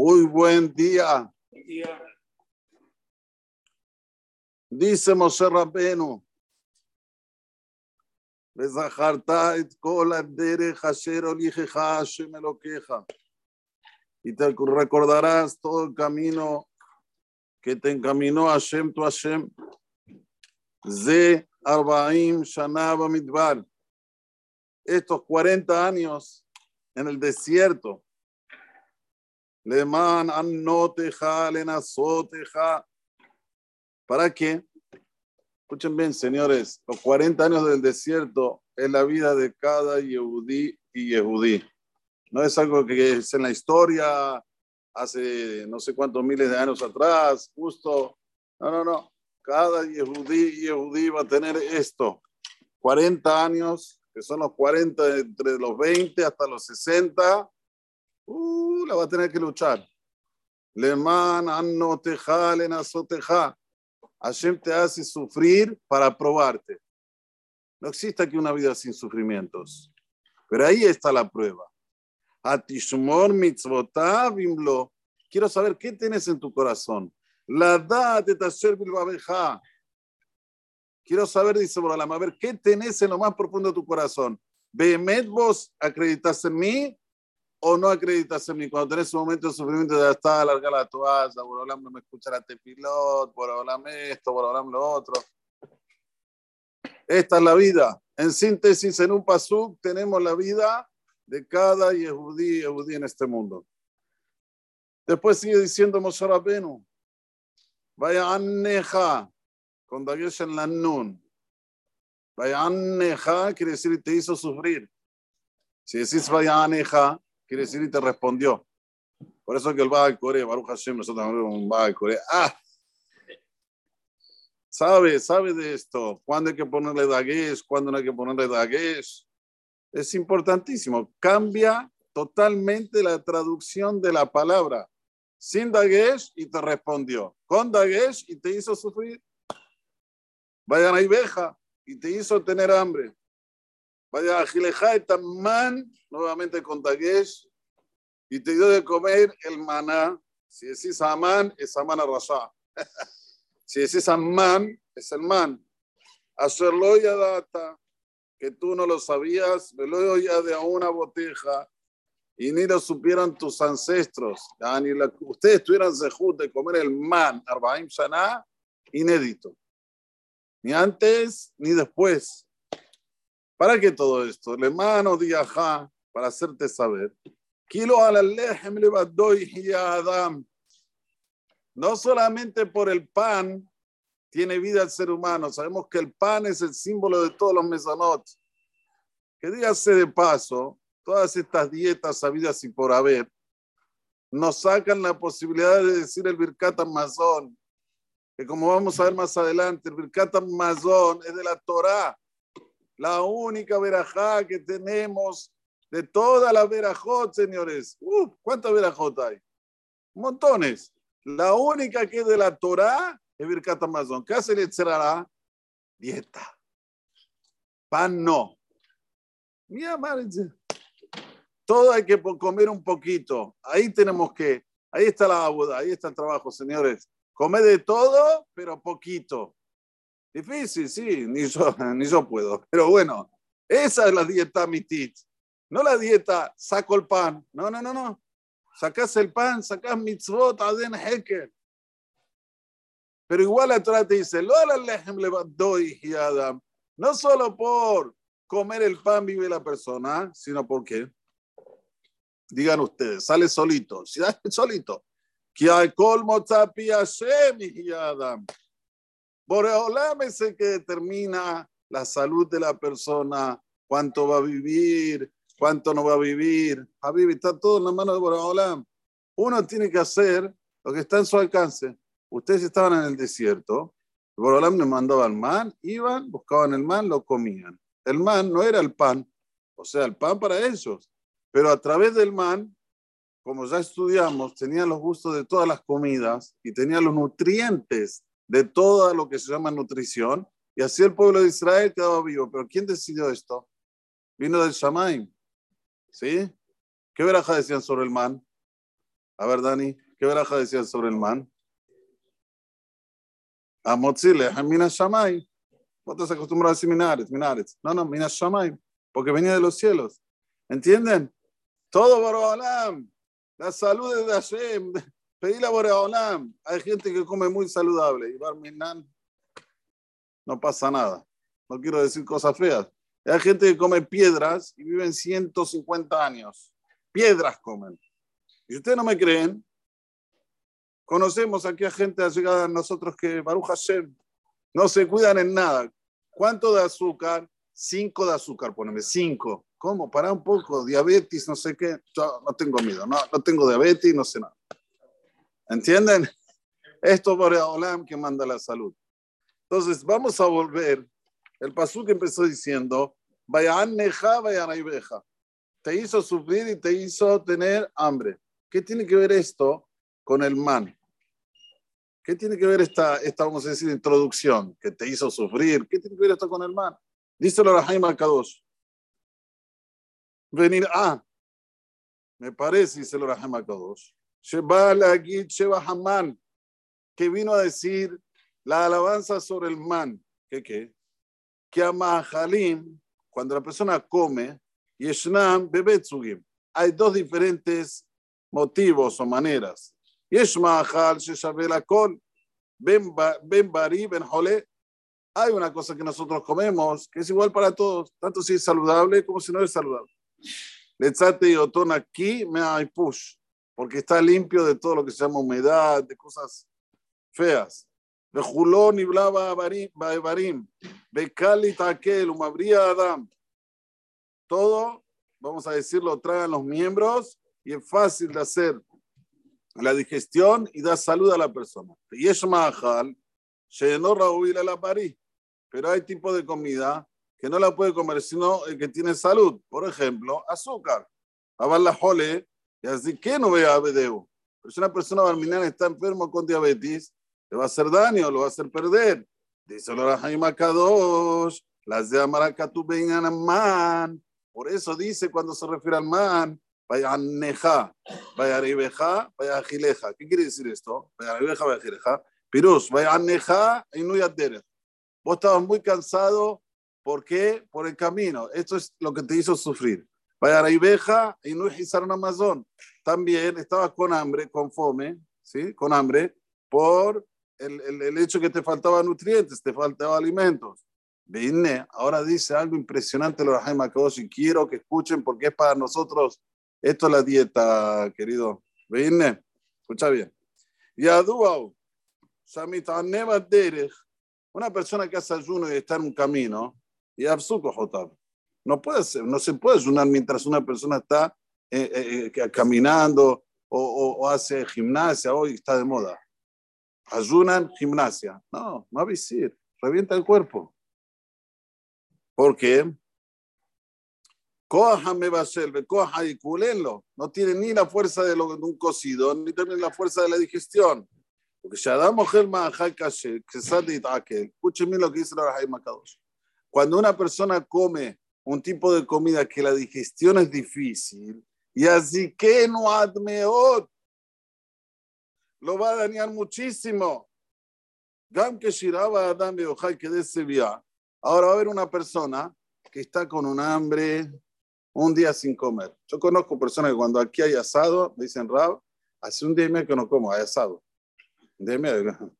Muy buen día. Dice Moshe Rabbenu, וזכרת את כל הדרך אשר הוליכך השם אלוקיך. Y te recordarás todo el camino que te encaminó Hashem tu Hashem. Ze Arbaim Shana Bamidbar. Estos 40 años en el desierto. Leman Annoteja, Lenazoteja. ¿Para qué? Escuchen bien, señores, los 40 años del desierto es la vida de cada Yehudí y Yehudí. No es algo que es en la historia, hace no sé cuántos miles de años atrás, justo. No, no, no. Cada Yehudí y Yehudí va a tener esto. 40 años, que son los 40 entre los 20 hasta los 60. Uh, la va a tener que luchar. Leman, Anno, Teja, Lenazoteja. Hashem te hace sufrir para probarte. No existe aquí una vida sin sufrimientos. Pero ahí está la prueba. Atishmor mitzvotav imlo. Quiero saber qué tienes en tu corazón. La da de tasher bilbabeja. Quiero saber, dice Boralam, a ver, ¿qué tenés en lo más profundo de tu corazón? ¿Behemet vos acreditas en mí o no acreditas en mí? Cuando tenés un momento de sufrimiento, ya está, alarga la toalla, Boralam no me escucha la tefilot, Boralam esto, Boralam lo otro. Esta es la vida. En síntesis, en un pasuk tenemos la vida de cada Yehudí Yehudí en este mundo. Después sigue diciendo Moshe Rabbeinu, vaya aneja, con Dagesh en la nun. Vaya aneja quiere decir te hizo sufrir. Si decís vaya aneja, quiere decir y te respondió. Por eso que el Baal Core, Baruch Hashem, nosotros tenemos un Baal Core. Ah, sabe, sabe de esto. ¿Cuándo hay que ponerle Dagesh? ¿Cuándo no hay que ponerle Dagesh? es importantísimo. Cambia totalmente la traducción de la palabra. Sin Dagesh y te respondió. Con Dagesh y te hizo sufrir. Vayan a Ibeja y te hizo tener hambre. Vaya a Gileja y Tamán, nuevamente con Dagesh, y te dio de comer el maná. Si decís Amán, es Amán Arrasá. si decís Amán, es el man. Hacerlo ya data que tú no lo sabías, me lo ya de una boteja y ni lo supieran tus ancestros. Ni la, ustedes tuvieran sejud de comer el man, Arbaim Shana, inédito. Ni antes ni después. ¿Para qué todo esto? Le mano diajá, para hacerte saber. Kilo al le Adam. No solamente por el pan tiene vida el ser humano. Sabemos que el pan es el símbolo de todos los mesonot. Que dígase de paso, todas estas dietas sabidas y por haber nos sacan la posibilidad de decir el Birkat Amazon, que como vamos a ver más adelante, el Birkat Amazon es de la Torah, la única verajá que tenemos de toda la verajot, señores. Uh, ¿Cuántas verajot hay? Montones. La única que es de la Torah es Birkat Amazon. ¿Qué hace el Etzerara? Dieta. Pan no. Mira, todo hay que comer un poquito. Ahí tenemos que, ahí está la boda, ahí está el trabajo, señores. Come de todo, pero poquito. Difícil, sí, ni yo, ni yo puedo. Pero bueno, esa es la dieta mitit. No la dieta, saco el pan. No, no, no, no. Sacás el pan, sacás mitzvot, aden heker. Pero igual Torah te dice, no solo por comer el pan vive la persona, sino porque, digan ustedes, sale solito, si solito. Que hay colmo. Boreolam es el que determina la salud de la persona, cuánto va a vivir, cuánto no va a vivir. Habib está todo en la mano de Boreolam. Uno tiene que hacer lo que está en su alcance. Ustedes estaban en el desierto, Borolam les mandaba el man, iban, buscaban el man, lo comían. El man no era el pan, o sea, el pan para ellos, pero a través del man, como ya estudiamos, tenían los gustos de todas las comidas y tenían los nutrientes de todo lo que se llama nutrición, y así el pueblo de Israel quedaba vivo. Pero ¿quién decidió esto? Vino del Shamaim, ¿sí? ¿Qué veraja decían sobre el man? A ver, Dani, ¿qué veraja decía sobre el man? A Motzile, a Minas Shamay. Vos te acostumbras a decir Minares, Minares. No, no, Minas Shamay, porque venía de los cielos. ¿Entienden? Todo Boreolam. La salud de Hashem. Pedí a Boreolam. Hay gente que come muy saludable. Y Barminan, no pasa nada. No quiero decir cosas feas. Hay gente que come piedras y viven 150 años. Piedras comen. Y ustedes no me creen, conocemos aquí a gente llegado a nosotros que, Baruch Hashem, no se cuidan en nada. ¿Cuánto de azúcar? Cinco de azúcar, poneme, cinco. ¿Cómo? Para un poco, diabetes, no sé qué. Yo no tengo miedo, no, tengo diabetes, no sé nada. ¿Entienden? Esto por Olam que manda la salud. Entonces, vamos a volver. El pasú que empezó diciendo, Te hizo sufrir y te hizo tener hambre. ¿Qué tiene que ver esto con el man? ¿Qué tiene que ver esta, esta, vamos a decir, introducción que te hizo sufrir? ¿Qué tiene que ver esto con el man? Dice la Jaime Kadosh. Venir a, me parece, dice la Jaime Kadosh. Sheba Haman, que vino a decir la alabanza sobre el man. ¿Qué qué? que amahalim, cuando la persona come, yeshnam bebetzugim. Hay dos diferentes motivos o maneras. Yesh mahal sheshavela kol, ben bari, ben jole. Hay una cosa que nosotros comemos que es igual para todos, tanto si es saludable como si no es saludable. Lechate y otón aquí me hay push, porque está limpio de todo lo que se llama humedad, de cosas feas. Y blava barim, bekali takel, umabría adam. Todo, vamos a decirlo, traen los miembros y es fácil de hacer la digestión y da salud a la persona. Y es mahal, no a la parí. Pero hay tipo de comida que no la puede comer sino el que tiene salud. Por ejemplo, azúcar. la jole, y así que no vea abedeu. Pero si una persona barminana está enfermo con diabetes, le va a hacer daño, lo va a hacer perder. Dice la Jaime Kadosh, las de Amaracatu vengan man. Por eso dice cuando se refiere al man, vaya neja, vaya ribeja, vaya gileja. ¿Qué quiere decir esto? Vaya ribeja, vaya gileja. Pirus, vaya neja y no Vos estabas muy cansado, ¿por qué? Por el camino. Esto es lo que te hizo sufrir. Vaya ribeja y no un Amazon. También estabas con hambre, con fome, ¿sí? Con hambre, por el, el, el hecho que te faltaban nutrientes, te faltaban alimentos. Vine, ahora dice algo impresionante lo Kadosh y quiero que escuchen porque es para nosotros esto es la dieta, querido. Vine, escucha bien. Yaduau, una persona que hace ayuno y está en un camino, y no puede ser, no se puede ayunar mientras una persona está eh, eh, eh, caminando o, o, hace gimnasia, hoy está de moda. Ayunan gimnasia. No, no decir, revienta el cuerpo. ¿Por qué? me va a ser, coja y culenlo. No tiene ni la fuerza de, lo, de un cocido, ni también la fuerza de la digestión. Porque si Adamo Gelma Haikache, que sale Itakel, escúchenme lo que dice la Rahai Makadosh. Cuando una persona come un tipo de comida que la digestión es difícil, y así que no admeot, lo va a dañar muchísimo. Gam que Shiraba Adam que de Ahora va a haber una persona que está con un hambre, un día sin comer. Yo conozco personas que cuando aquí hay asado, dicen, Rab, hace un día y medio que no como, hay asado. Un día y medio.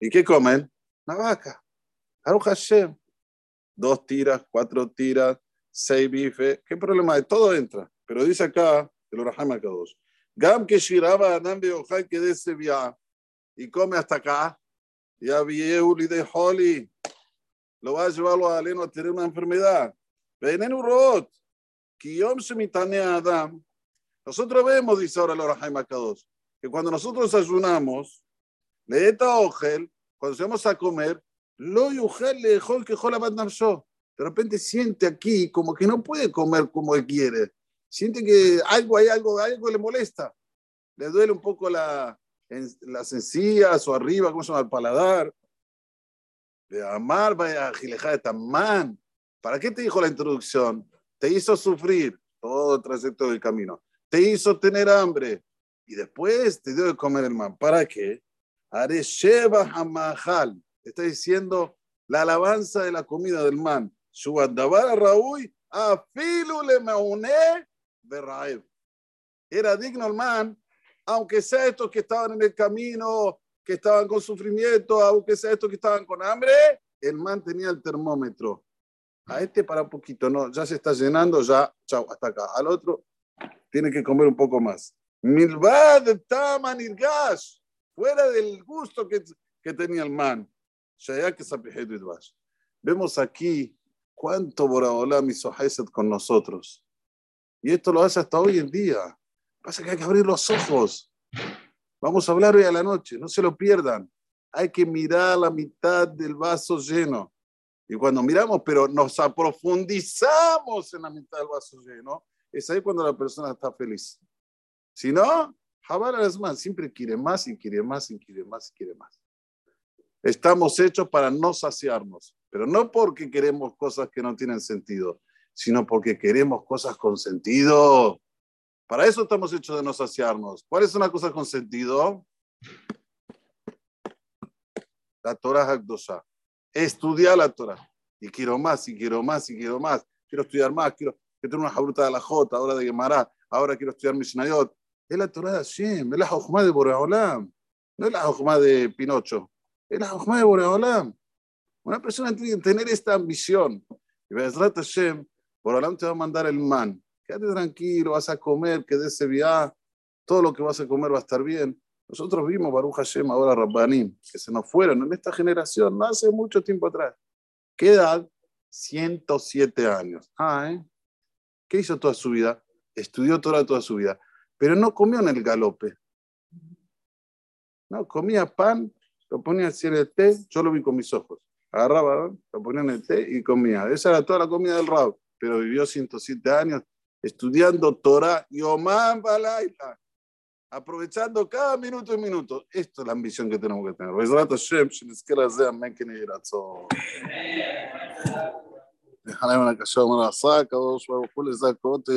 ¿Y qué comen? Una vaca. Aruch Hashem. Dos tiras, cuatro tiras, seis bifes. ¿Qué problema hay? Todo entra. Pero dice acá, el Oraham dos. Gam que shiraba anam beojai que de via y come hasta acá. Ya vieuli de Holly. Lo va a llevarlo a Aleno a tener una enfermedad. Venen un rot. Adam. Nosotros vemos, dice ahora el Jaime Kadosh, que cuando nosotros ayunamos, leeta ojel, cuando vamos a comer, lo yugel le que De repente siente aquí como que no puede comer como él quiere. Siente que algo hay algo, algo le molesta. Le duele un poco la, en, las encías o arriba, ¿cómo se llama? El paladar. De amar, vaya de tamán. ¿Para qué te dijo la introducción? te hizo sufrir todo el trayecto del camino, te hizo tener hambre, y después te dio de comer el man. ¿Para qué? Are Sheba Hamahal. Está diciendo la alabanza de la comida del man. Shubadabar Raúl, Afilu le meuné de. Era digno el man, aunque sea estos que estaban en el camino, que estaban con sufrimiento, aunque sea estos que estaban con hambre, el man tenía el termómetro. A este para un poquito, no, ya se está llenando, ya, chao, hasta acá. Al otro tiene que comer un poco más. Milvad taman gas, fuera del gusto que, que tenía el man. Vemos aquí cuánto Boraholam hizo Hesed con nosotros. Y esto lo hace hasta hoy en día. Pasa que hay que abrir los ojos. Vamos a hablar hoy a la noche, no se lo pierdan. Hay que mirar la mitad del vaso lleno. Y cuando miramos, pero nos aprofundizamos en la mitad del vaso lleno, es ahí cuando la persona está feliz. Si no, Jabal más, siempre quiere más y quiere más y quiere más y quiere más. Estamos hechos para no saciarnos, pero no porque queremos cosas que no tienen sentido, sino porque queremos cosas con sentido. Para eso estamos hechos de no saciarnos. ¿Cuál es una cosa con sentido? La Torah Hakdosha. Estudiar la Torah. Y quiero más, y quiero más, y quiero más. Quiero estudiar más, quiero, quiero tener una jabruta de la Jota, ahora de Gemara, ahora quiero estudiar Mishnayot. Es la Torah de Hashem, es la Jochma de Boreolam, no es la Jochma de Pinocho, es la Jochma de Boreolam. Una persona tiene que tener esta ambición. Y Bezrat Hashem, Boreolam te va a mandar el man. Quédate tranquilo, vas a comer, que de ese viaje, todo lo que vas a comer va a estar bien. Nosotros vimos Baruch Hashem, ahora Rabbanim, que se nos fueron en esta generación, hace mucho tiempo atrás. ¿Qué edad? 107 años. Ah, ¿eh? ¿Qué hizo toda su vida? Estudió Torah toda su vida pero no comió en el galope. No, comía pan, lo ponía así en el té, yo lo vi con mis ojos. Agarraba, lo ponía en el té y comía. Esa era toda la comida del Rab, pero vivió 107 años estudiando Torah y Oman Balaila, aprovechando cada minuto y minuto. Esto es la ambición que tenemos que tener.